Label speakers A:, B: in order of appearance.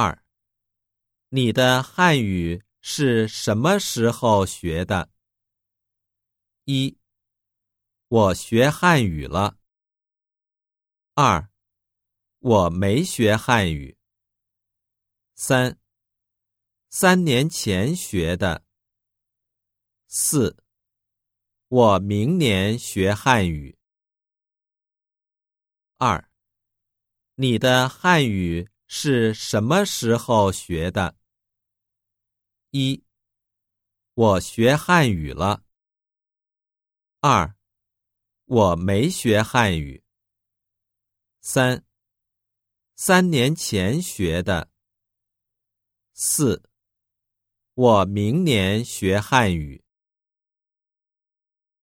A: 二，你的汉语是什么时候学的？一，我学汉语了。二，我没学汉语。三，三年前学的。四，我明年学汉语。二，你的汉语是什么时候学的？一，我学汉语了。二，我没学汉语。三，三年前学的。四，我明年学汉语。